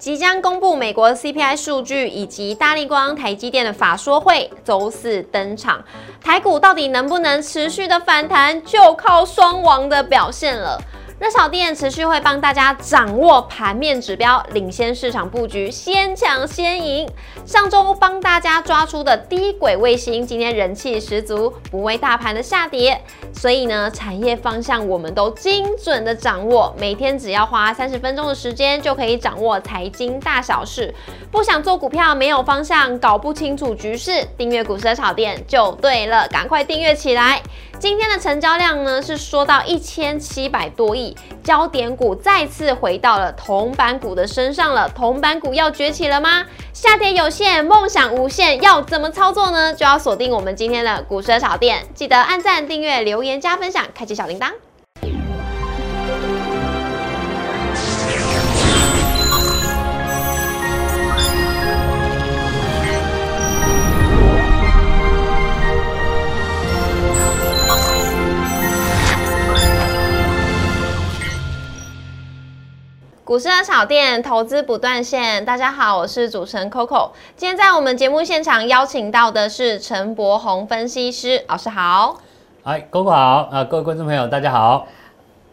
即将公布美国 CPI 数据以及大力光、台积电的法说会，周四登场。台股到底能不能持续的反弹，就靠双王的表现了。热炒店持续会帮大家掌握盘面指标，领先市场布局，先抢先赢。上周帮大家抓出的低轨卫星，今天人气十足，不为大盘的下跌。所以呢，产业方向我们都精准的掌握，每天只要花三十分钟的时间，就可以掌握财经大小事。不想做股票，没有方向，搞不清楚局势，订阅股市的炒店就对了，赶快订阅起来。今天的成交量呢是说到一千七百多亿，焦点股再次回到了铜板股的身上了。铜板股要崛起了吗？下跌有限，梦想无限，要怎么操作呢？就要锁定我们今天的股市炒店，记得按赞、订阅、留言、加分享，开启小铃铛。股市的炒店，投资不断线。大家好，我是主持人 Coco。今天在我们节目现场邀请到的是陈柏宏分析师老师，好。哎，Coco 好啊，各位观众朋友，大家好。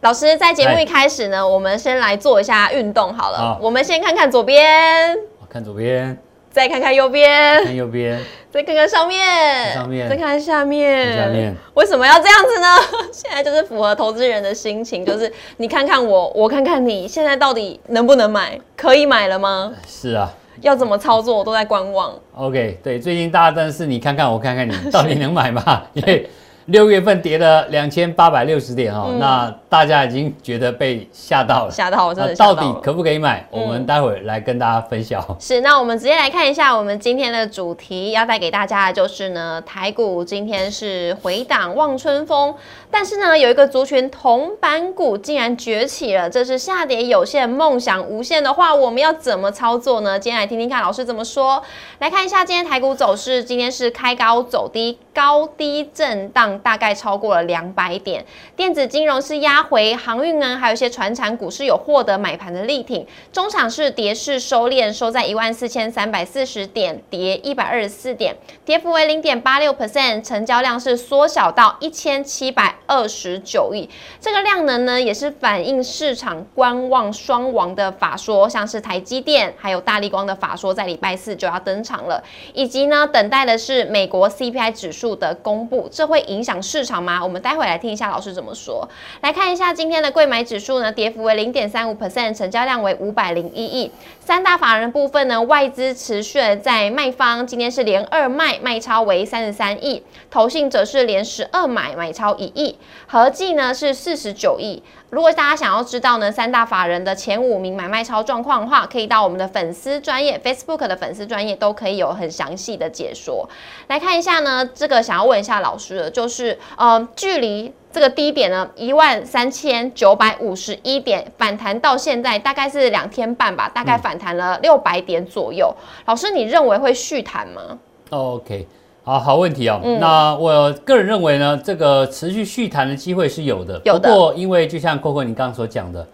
老师在节目一开始呢，我们先来做一下运动好了。我们先看看左边，看左边。再看看右边，看右边，再看看上面，上面，再看下面，下面。为什么要这样子呢？现在就是符合投资人的心情，就是你看看我，我看看你，现在到底能不能买？可以买了吗？是啊。要怎么操作，我都在观望。OK，对，最近大家但是你看看我看看你，到底能买吗？因为。六月份跌了两千八百六十点哈，那大家已经觉得被吓到了，吓到我真的到底可不可以买？我们待会来跟大家分享。是，那我们直接来看一下我们今天的主题，要带给大家的就是呢，台股今天是回档望春风，但是呢，有一个族群铜板股竟然崛起了，这是下跌有限，梦想无限的话，我们要怎么操作呢？今天来听听看老师怎么说。来看一下今天台股走势，今天是开高走低，高低震荡。大概超过了两百点，电子金融是压回，航运呢，还有一些船产股是有获得买盘的力挺。中场是跌势收敛，收在一万四千三百四十点，跌一百二十四点，跌幅为零点八六 percent，成交量是缩小到一千七百二十九亿。这个量能呢，也是反映市场观望双王的法说，像是台积电还有大力光的法说，在礼拜四就要登场了，以及呢，等待的是美国 CPI 指数的公布，这会影响。市场吗？我们待会来听一下老师怎么说。来看一下今天的贵买指数呢，跌幅为零点三五 percent，成交量为五百零一亿。三大法人部分呢，外资持续在卖方，今天是连二卖，卖超为三十三亿；投信则是连十二买，买超一亿，合计呢是四十九亿。如果大家想要知道呢三大法人的前五名买卖超状况的话，可以到我们的粉丝专业 Facebook 的粉丝专业都可以有很详细的解说。来看一下呢，这个想要问一下老师的，就是呃，距离这个低点呢一万三千九百五十一点反弹到现在大概是两天半吧，大概反弹了六百点左右。老师，你认为会续弹吗？OK。好好问题哦，那我个人认为呢，这个持续续谈的机会是有的。有的。不过因为就像 Coco 你刚刚所讲的，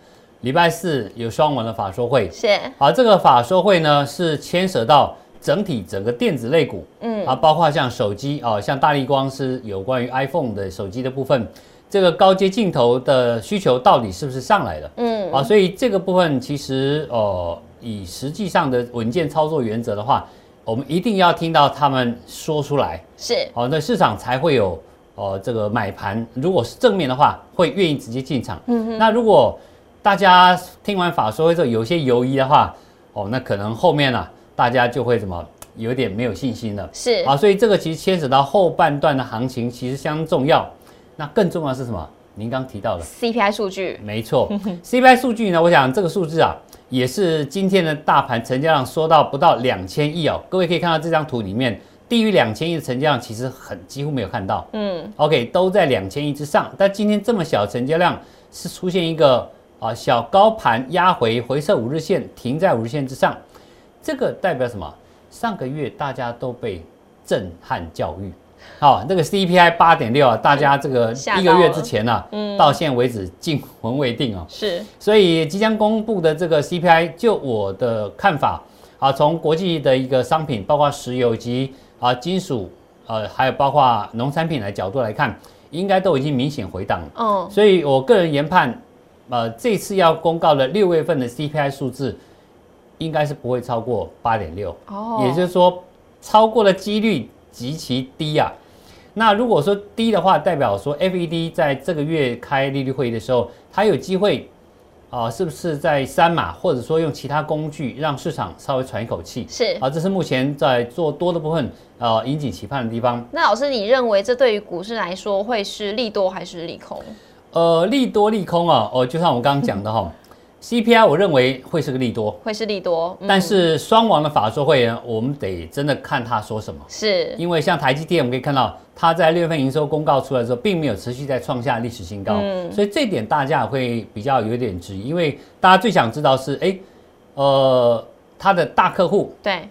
礼拜四有双文的法说会。是。啊，这个法说会呢是牵涉到整体整个电子类股，嗯，啊，包括像手机啊，像大力光是有关于 iPhone 的手机的部分，这个高阶镜头的需求到底是不是上来了？嗯。啊，所以这个部分其实哦，以实际上的稳健操作原则的话。我们一定要听到他们说出来，是好，那市场才会有哦这个买盘。如果是正面的话，会愿意直接进场。嗯哼。那如果大家听完法说之后有些犹疑的话，哦，那可能后面呢，大家就会怎么有点没有信心了。是啊，所以这个其实牵扯到后半段的行情，其实相当重要。那更重要是什么？您刚提到的 CPI 数据，没错。CPI 数据呢，我想这个数字啊。也是今天的大盘成交量缩到不到两千亿哦，各位可以看到这张图里面低于两千亿的成交量其实很几乎没有看到，嗯，OK 都在两千亿之上，但今天这么小成交量是出现一个啊小高盘压回回撤五日线停在五日线之上，这个代表什么？上个月大家都被震撼教育，好，这个 CPI 八点六啊，大家这个一个月之前呢、嗯，到现在为止惊魂未定哦。是所以即将公布的这个 CPI，就我的看法啊，从国际的一个商品，包括石油以及啊金属，呃，还有包括农产品的角度来看，应该都已经明显回档了。嗯所以我个人研判，呃，这次要公告的六月份的 CPI 数字，应该是不会超过八点六。哦，也就是说，超过的几率极其低啊。那如果说低的话，代表说 FED 在这个月开利率会议的时候，它有机会啊、是不是在三码，或者说用其他工具让市场稍微喘一口气？是。啊，这是目前在做多的部分，呃，引颈期盼的地方。那老师，你认为这对于股市来说会是利多还是利空？呃，利多利空啊，哦，就像我刚刚讲的哈、CPI 我认为会是个利多，会是利多，嗯。但是双王的法说会呢，我们得真的看他说什么。是。因为像台积电，我们可以看到它在六月份营收公告出来的时候，并没有持续在创下历史新高，嗯。所以这点大家会比较有点质疑，因为大家最想知道是，哎，呃，它的大客户对，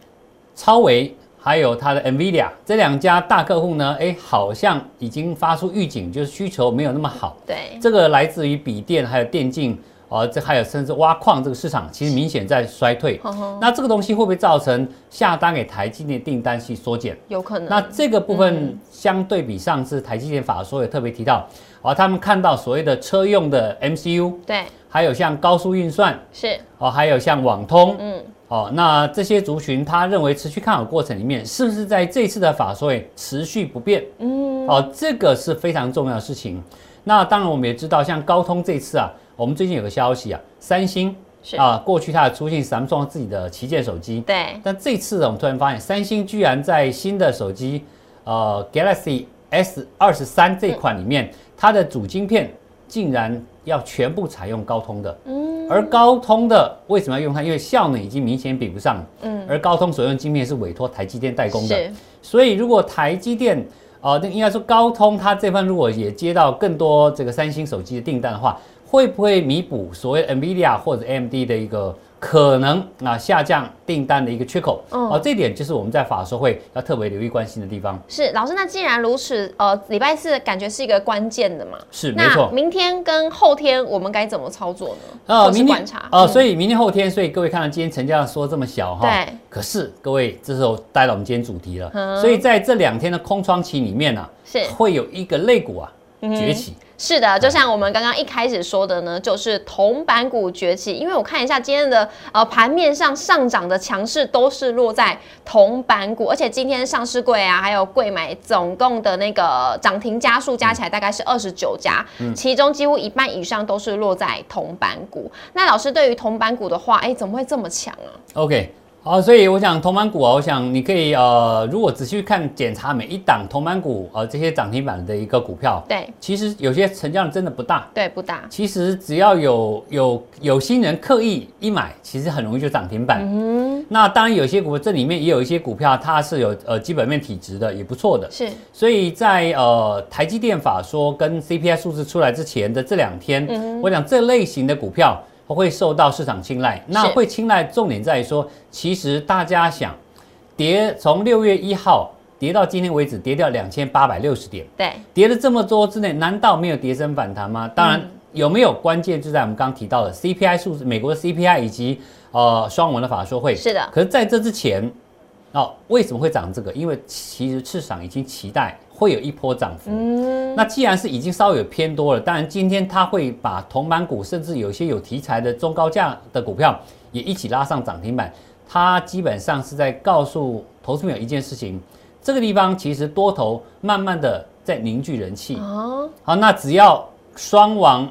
超微还有它的 NVIDIA 这两家大客户呢，哎，好像已经发出预警，就是需求没有那么好，对，这个来自于笔电还有电竞。啊，这还有甚至挖矿这个市场，其实明显在衰退。那这个东西会不会造成下单给台积电订单去缩减？有可能。那这个部分相对比上次台积电法说也特别提到，啊，他们看到所谓的车用的 MCU，对，还有像高速运算，是，哦，还有像网通，嗯，哦，那这些族群他认为持续看好过程里面，是不是在这次的法说会持续不变？嗯，哦，这个是非常重要的事情。那当然我们也知道，像高通这次啊，我们最近有个消息啊，三星啊，过去它有出现 Samsung 自己的旗舰手机，对，但这次呢我们突然发现，三星居然在新的手机，呃，Galaxy S 二十三这款里面，它的主晶片竟然要全部采用高通的。嗯，而高通的为什么要用它？因为效能已经明显比不上。嗯，而高通所用晶片是委托台积电代工的，是，所以如果台积电，呃，那应该说高通它这份如果也接到更多这个三星手机的订单的话，会不会弥补所谓 NVIDIA 或者 AMD 的一个可能啊下降订单的一个缺口？嗯哦，这点就是我们在法说会要特别留意关心的地方。是老师。那既然如此，呃，礼拜四感觉是一个关键的嘛？是没那错。明天跟后天我们该怎么操作呢？呃，明天观察呃，嗯所以明天后天，所以各位看到今天成交量缩这么小哈，对，可是各位这时候带到我们今天主题了，嗯所以在这两天的空窗期里面呢、是会有一个类股啊嗯崛起，是的，就像我们刚刚一开始说的呢，就是铜板股崛起。因为我看一下今天的呃盘面上上涨的强势都是落在铜板股，而且今天上市柜啊，还有柜买总共的那个涨停家数加起来大概是二十九家，其中几乎一半以上都是落在铜板股。那老师对于铜板股的话，哎，怎么会这么强啊？OK，好，所以我想同板股啊，我想你可以呃，如果仔细看检查每一档同板股呃这些涨停板的一个股票，对其实有些成交量真的不大。对，不大，其实只要有有有心人刻意一买，其实很容易就涨停板。嗯，那当然有些股这里面也有一些股票它是有呃基本面体质的，也不错的。是所以在呃台积电法说跟 CPI 数字出来之前的这两天，嗯我想这类型的股票会受到市场青睐。那会青睐重点在于说，其实大家想跌从六月一号跌到今天为止，跌掉两千八百六十点，对，跌了这么多之内，难道没有跌升反弹吗？当然。有没有关键就在我们刚刚提到的 CPI 数字，美国的 CPI 以及呃双文的法说会。是的，可是在这之前，哦，为什么会涨这个？因为其实市场已经期待会有一波涨幅。嗯，那既然是已经稍微有偏多了，当然今天它会把同板股，甚至有些有题材的中高价的股票也一起拉上涨停板。它基本上是在告诉投资朋友一件事情：这个地方其实多头慢慢的在凝聚人气。哦，好，那只要双王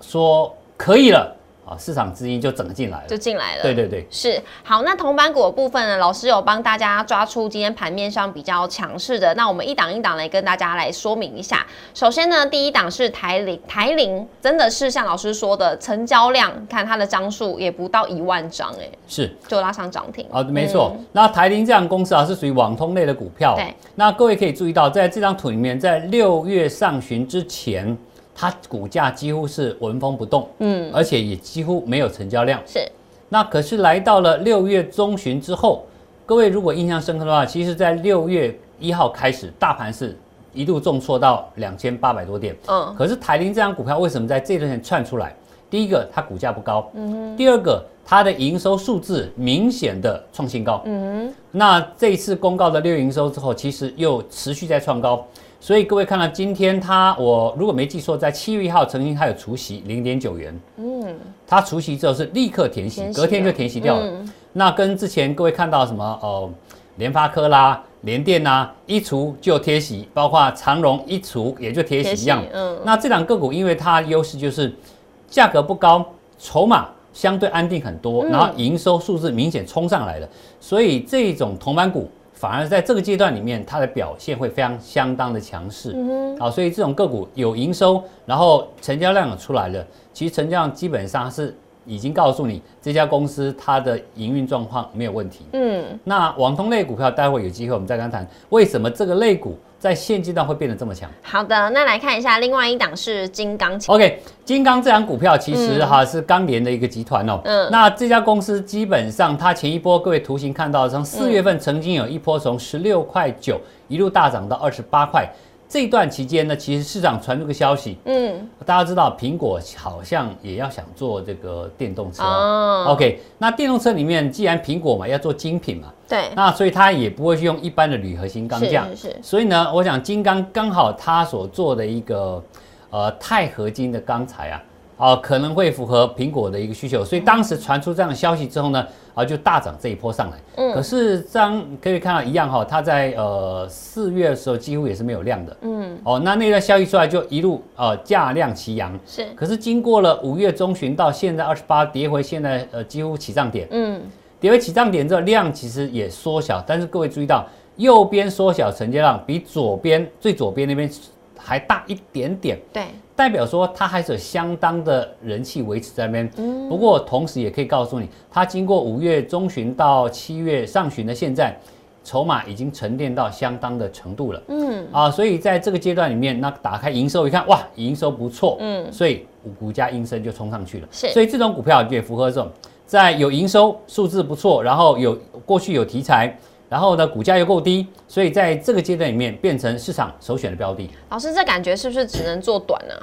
说可以了，啊，市场资金就整个进来了就。进来了。对对对。是好，那铜板股的部分呢，老师有帮大家抓出今天盘面上比较强势的，那我们一档一档来跟大家来说明一下。首先呢，第一档是台铃，台铃真的是像老师说的，成交量看它的张数也不到一万张，哎，是就拉上涨停。啊，没错。嗯那台铃这样公司啊，是属于网通类的股票。对。那各位可以注意到，在这张图里面，在六月上旬之前，它股价几乎是纹风不动，嗯，而且也几乎没有成交量。是那可是来到了六月中旬之后，各位如果印象深刻的话，其实在六月一号开始，大盘是一度重挫到两千八百多点。嗯，可是台铃这张股票为什么在这段时间窜出来？第一个，它股价不高；嗯，第二个，它的营收数字明显的创新高。嗯，那这一次公告的六月营收之后，其实又持续在创高。所以各位看到今天它，我如果没记错，在七月一号曾经它有除息零点九元。嗯，它除息之后是立刻填息，填息隔天就填息掉了。嗯那跟之前各位看到什么哦，联发科啦、联电啦，一除就贴息，包括长荣一除也就贴息一样。嗯，那这两个股因为它优势就是价格不高，筹码相对安定很多，嗯然后营收数字明显冲上来了，所以这种铜板股反而在这个阶段里面，它的表现会非常相当的强势。嗯好，所以这种个股有营收，然后成交量也出来了，其实成交量基本上是已经告诉你这家公司它的营运状况没有问题。嗯，那网通类股票，待会有机会我们再跟他谈，为什么这个类股在现阶段会变得这么强好的，那来看一下，另外一档是金刚，？OK，金刚这张股票其实哈、是钢联的一个集团哦。嗯那这家公司基本上它前一波各位图形看到，从四月份曾经有一波从十六块九一路大涨到二十八块。这段期间呢，其实市场传出个消息，嗯，大家知道苹果好像也要想做这个电动车。哦。OK，那电动车里面既然苹果嘛要做精品嘛，对，那所以它也不会去用一般的铝合金钢架，是是是。所以呢，我想金刚刚好它所做的一个呃钛合金的钢材啊，啊、可能会符合苹果的一个需求，所以当时传出这样的消息之后呢，啊就大涨这一波上来。嗯。可是这样可以看到一样哈、它在呃四月的时候几乎也是没有量的。嗯，哦，那那段消息出来就一路呃价量齐扬。是，可是经过了五月中旬到现在二十八跌回现在呃几乎起涨点，嗯，跌回起涨点之后，量其实也缩小，但是各位注意到，右边缩小成交量比左边最左边那边还大一点点，对，代表说它还是有相当的人气维持在那边。不过同时也可以告诉你，它经过五月中旬到七月上旬的现在，筹码已经沉淀到相当的程度了。嗯，啊，所以在这个阶段里面，那打开营收一看，哇，营收不错，嗯所以股价应声就冲上去了。是所以这种股票也符合这种在有营收数字不错，然后有过去有题材，然后呢股价又够低，所以在这个阶段里面变成市场首选的标的。老师，这感觉是不是只能做短呢、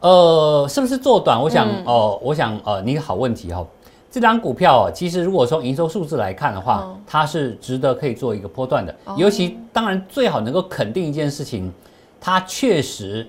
呃，是不是做短？我想嗯哦、我想呃，你好问题哈、这张股票哦，其实如果从营收数字来看的话，哦它是值得可以做一个波段的。哦尤其当然最好能够肯定一件事情，它确实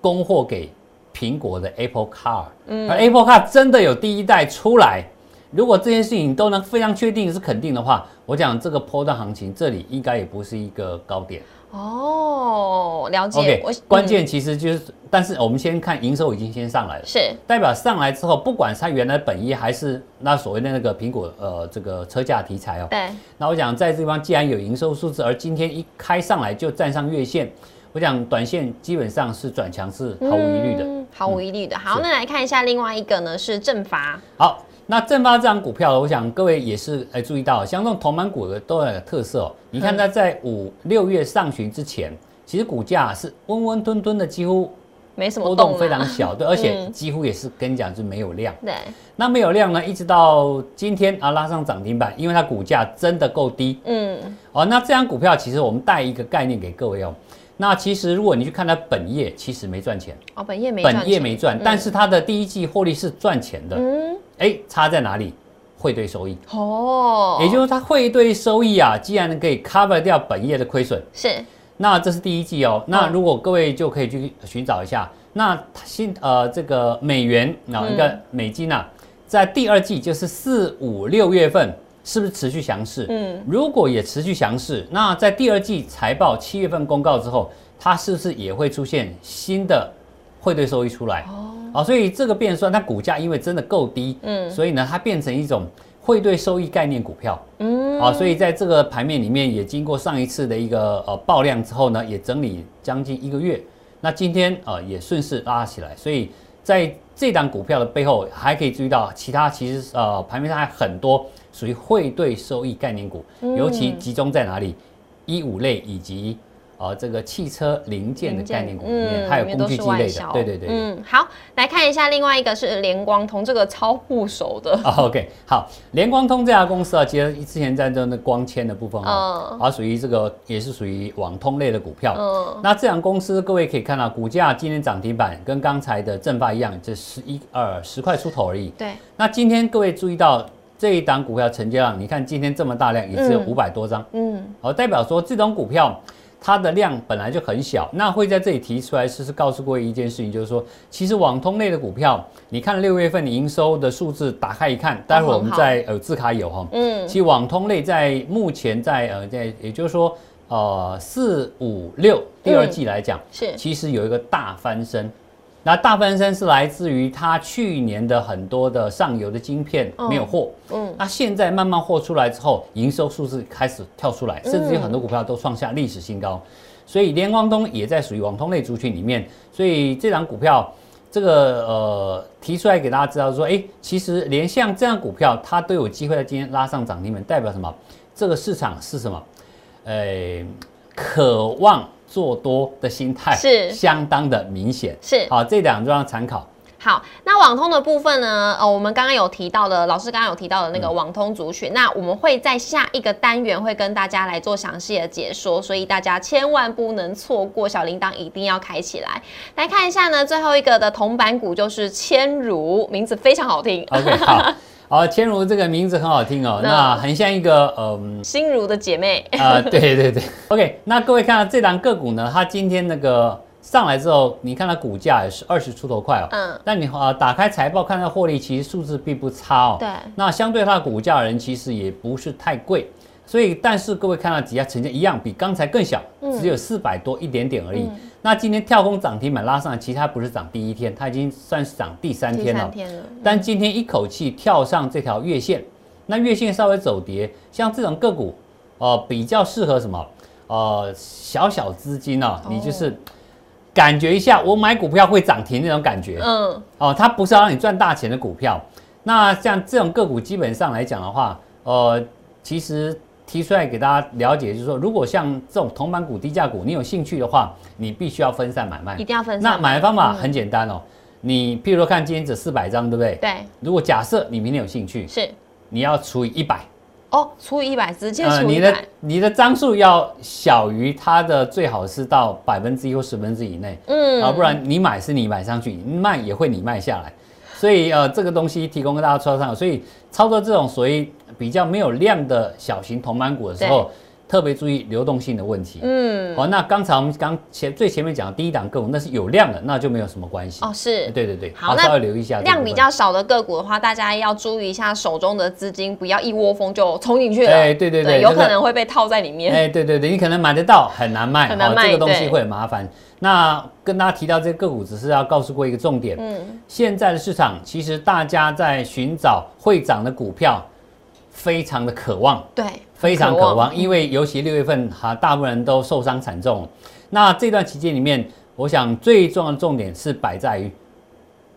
供货给苹果的 Apple Car，、而 Apple Car 真的有第一代出来。如果这件事情都能非常确定是肯定的话，我讲这个波段行情这里应该也不是一个高点。哦，了解。关、键其实就是，但是我们先看营收已经先上来了。是代表上来之后，不管是它原来本意还是那所谓的那个苹果呃这个车价题材哦，对，那我想在这地方既然有营收数字，而今天一开上来就站上月线，我想短线基本上是转强是毫无疑虑的。嗯毫无疑虑的。好，是那来看一下另外一个呢，是正法，好，那正发这张股票，我想各位也是哎注意到，像这种同板股的都有个特色哦。你看它在五六月上旬之前，其实股价是温温吞吞的，几乎没什么波动非常小，对，而且嗯几乎也是跟你讲是没有量。对，那没有量呢，一直到今天啊拉上涨停板，因为它股价真的够低嗯，哦。那这张股票其实我们带一个概念给各位哦。那其实如果你去看它本业，其实没赚钱，哦，本业没赚本业没赚，但是它的第一季获利是赚钱的。嗯，哎，差在哪里？汇兑收益，哦，也就是它汇兑收益啊，既然可以 cover 掉本业的亏损，是。那这是第一季哦。那嗯如果各位就可以去寻找一下，那新呃这个美元啊，嗯。一个美金啊，在第二季就是四五六月份是不是持续强势？嗯，如果也持续强势，那在第二季财报七月份公告之后，它是不是也会出现新的汇兑收益出来？哦，啊，所以这个变算，它股价因为真的够低，嗯所以呢，它变成一种汇兑收益概念股票。嗯，啊，所以在这个盘面里面也经过上一次的一个呃爆量之后呢，也整理将近一个月。那今天呃也顺势拉起来，所以在这档股票的背后还可以注意到其他其实呃盘面上还很多属于汇兑收益概念股，尤其集中在哪里？一五类以及呃这个汽车零件的概念股里嗯面，还有工具机类的对对对。嗯，好，来看一下另外一个是联光通，这个超不熟的，哦 OK，好，联光通这家公司啊，其实之前在这那光纤的部分啊，嗯啊，属于这个也是属于网通类的股票。嗯，那这家公司各位可以看到，股价今天涨停板跟刚才的正发一样，这十一二十块出头而已。对，那今天各位注意到这一档股票成交量，你看今天这么大量，也只有嗯五百多张，嗯，哦，代表说这种股票。它的量本来就很小，那会在这里提出来，是是告诉各位一件事情，就是说，其实网通类的股票，你看六月份的营收的数字，打开一看，待会儿我们在呃字卡有哈，嗯，其实网通类在目前在呃在，也就是说呃四五六第二季来讲，是，其实有一个大翻身。那大翻身是来自于它去年的很多的上游的晶片没有货，嗯，那现在慢慢货出来之后，营收数字开始跳出来，甚至有很多股票都创下历史新高，所以联光通也在属于网通类族群里面，所以这张股票。这个呃提出来给大家知道说，哎，其实连像这样股票，它都有机会在今天拉上涨停板，代表什么？这个市场是什么？呃，渴望做多的心态是相当的明显。是，好，这两就让参考。好，那网通的部分呢？呃，我们刚刚有提到的，老师刚刚有提到的那个网通族群，那我们会在下一个单元会跟大家来做详细的解说，所以大家千万不能错过，小铃铛一定要开起来。来看一下呢，最后一个的铜板股就是千如，名字非常好听，OK，好，好，千如这个名字很好听哦，那那很像一个嗯。心如的姐妹，呃，对对对，OK，那各位看到这档个股呢，它今天那个上来之后，你看它股价也是二十出头块哦，嗯，但你啊打开财报看到获利，其实数字并不差哦。对，那相对它的股价人其实也不是太贵，所以但是各位看到底下成交一样，比刚才更小，只有四百多一点点而已。嗯那今天跳空涨停板拉上来，其实它不是涨第一天，它已经算是涨第三天了三。天了，但今天一口气跳上这条月线，那月线稍微走跌，像这种个股，呃，比较适合什么？呃，小小资金哦，你就是感觉一下，我买股票会涨停那种感觉。嗯，哦，它不是要让你赚大钱的股票。那像这种个股，基本上来讲的话，呃，其实提出来给大家了解，就是说，如果像这种铜板股、低价股，你有兴趣的话，你必须要分散买卖一。定要分那散。买的方法很简单哦，你譬如说看今天只四百张，对不对？对，如果假设你明天有兴趣，是你要除以一百，哦，除以一百，直接除以你的一百，你的张数要小于它的，最好是到百分之一或十分之以内。嗯啊，不然你买是你买上去，你卖也会你卖下来，所以呃，这个东西提供给大家操作。所以操作这种所谓比较没有量的小型铜板股的时候，特别注意流动性的问题。嗯，好、那刚才我们刚前最前面讲的第一档个股，那是有量的，那就没有什么关系。哦，是。对对对，好那稍微留意一下。量比较少的个股的话，大家要注意一下手中的资金，不要一窝蜂就冲进去了。哎对对对有可能会被套在里面。哎，对对对，你可能买得到，很难卖，很难卖这个东西对会很麻烦。那跟大家提到这个个股，只是要告诉过一个重点，嗯，现在的市场其实大家在寻找会涨的股票，非常的渴望，对，非常渴望，因为为尤其六月份哈，大部分人都受伤惨重。那这段期间里面，我想最重要的重点是摆在于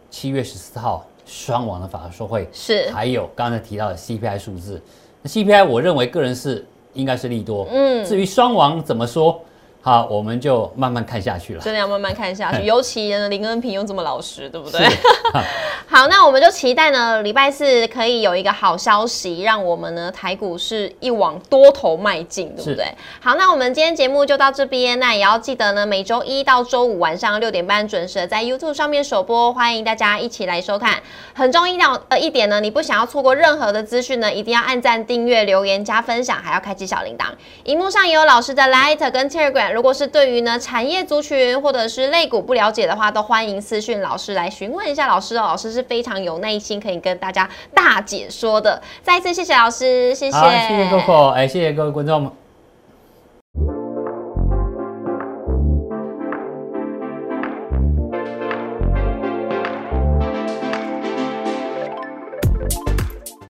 七月十四号双王的法说会，是，还有刚才提到的 CPI 数字。那 CPI 我认为个人是应该是利多，嗯，至于双王怎么说，好，我们就慢慢看下去了。真的要慢慢看下去。尤其呢，林恩平又这么老实，对不对？好，那我们就期待呢，礼拜四可以有一个好消息，让我们呢台股是一往多头迈进，对不对？好，那我们今天节目就到这边，那也要记得呢，每周一到周五晚上六点半准时地在 YouTube 上面首播，欢迎大家一起来收看。很重要呃一点呢，你不想要错过任何的资讯呢，一定要按赞、订阅、留言、加分享，还要开启小铃铛。荧幕上也有老师的 Light 跟 Telegram，如果是对于呢产业族群或者是类股不了解的话，都欢迎私讯老师来询问一下老师哦。老师是非常有耐心，可以跟大家大解说的。再一次谢谢老师，谢谢，谢谢 Coco，哎，谢谢各位观众们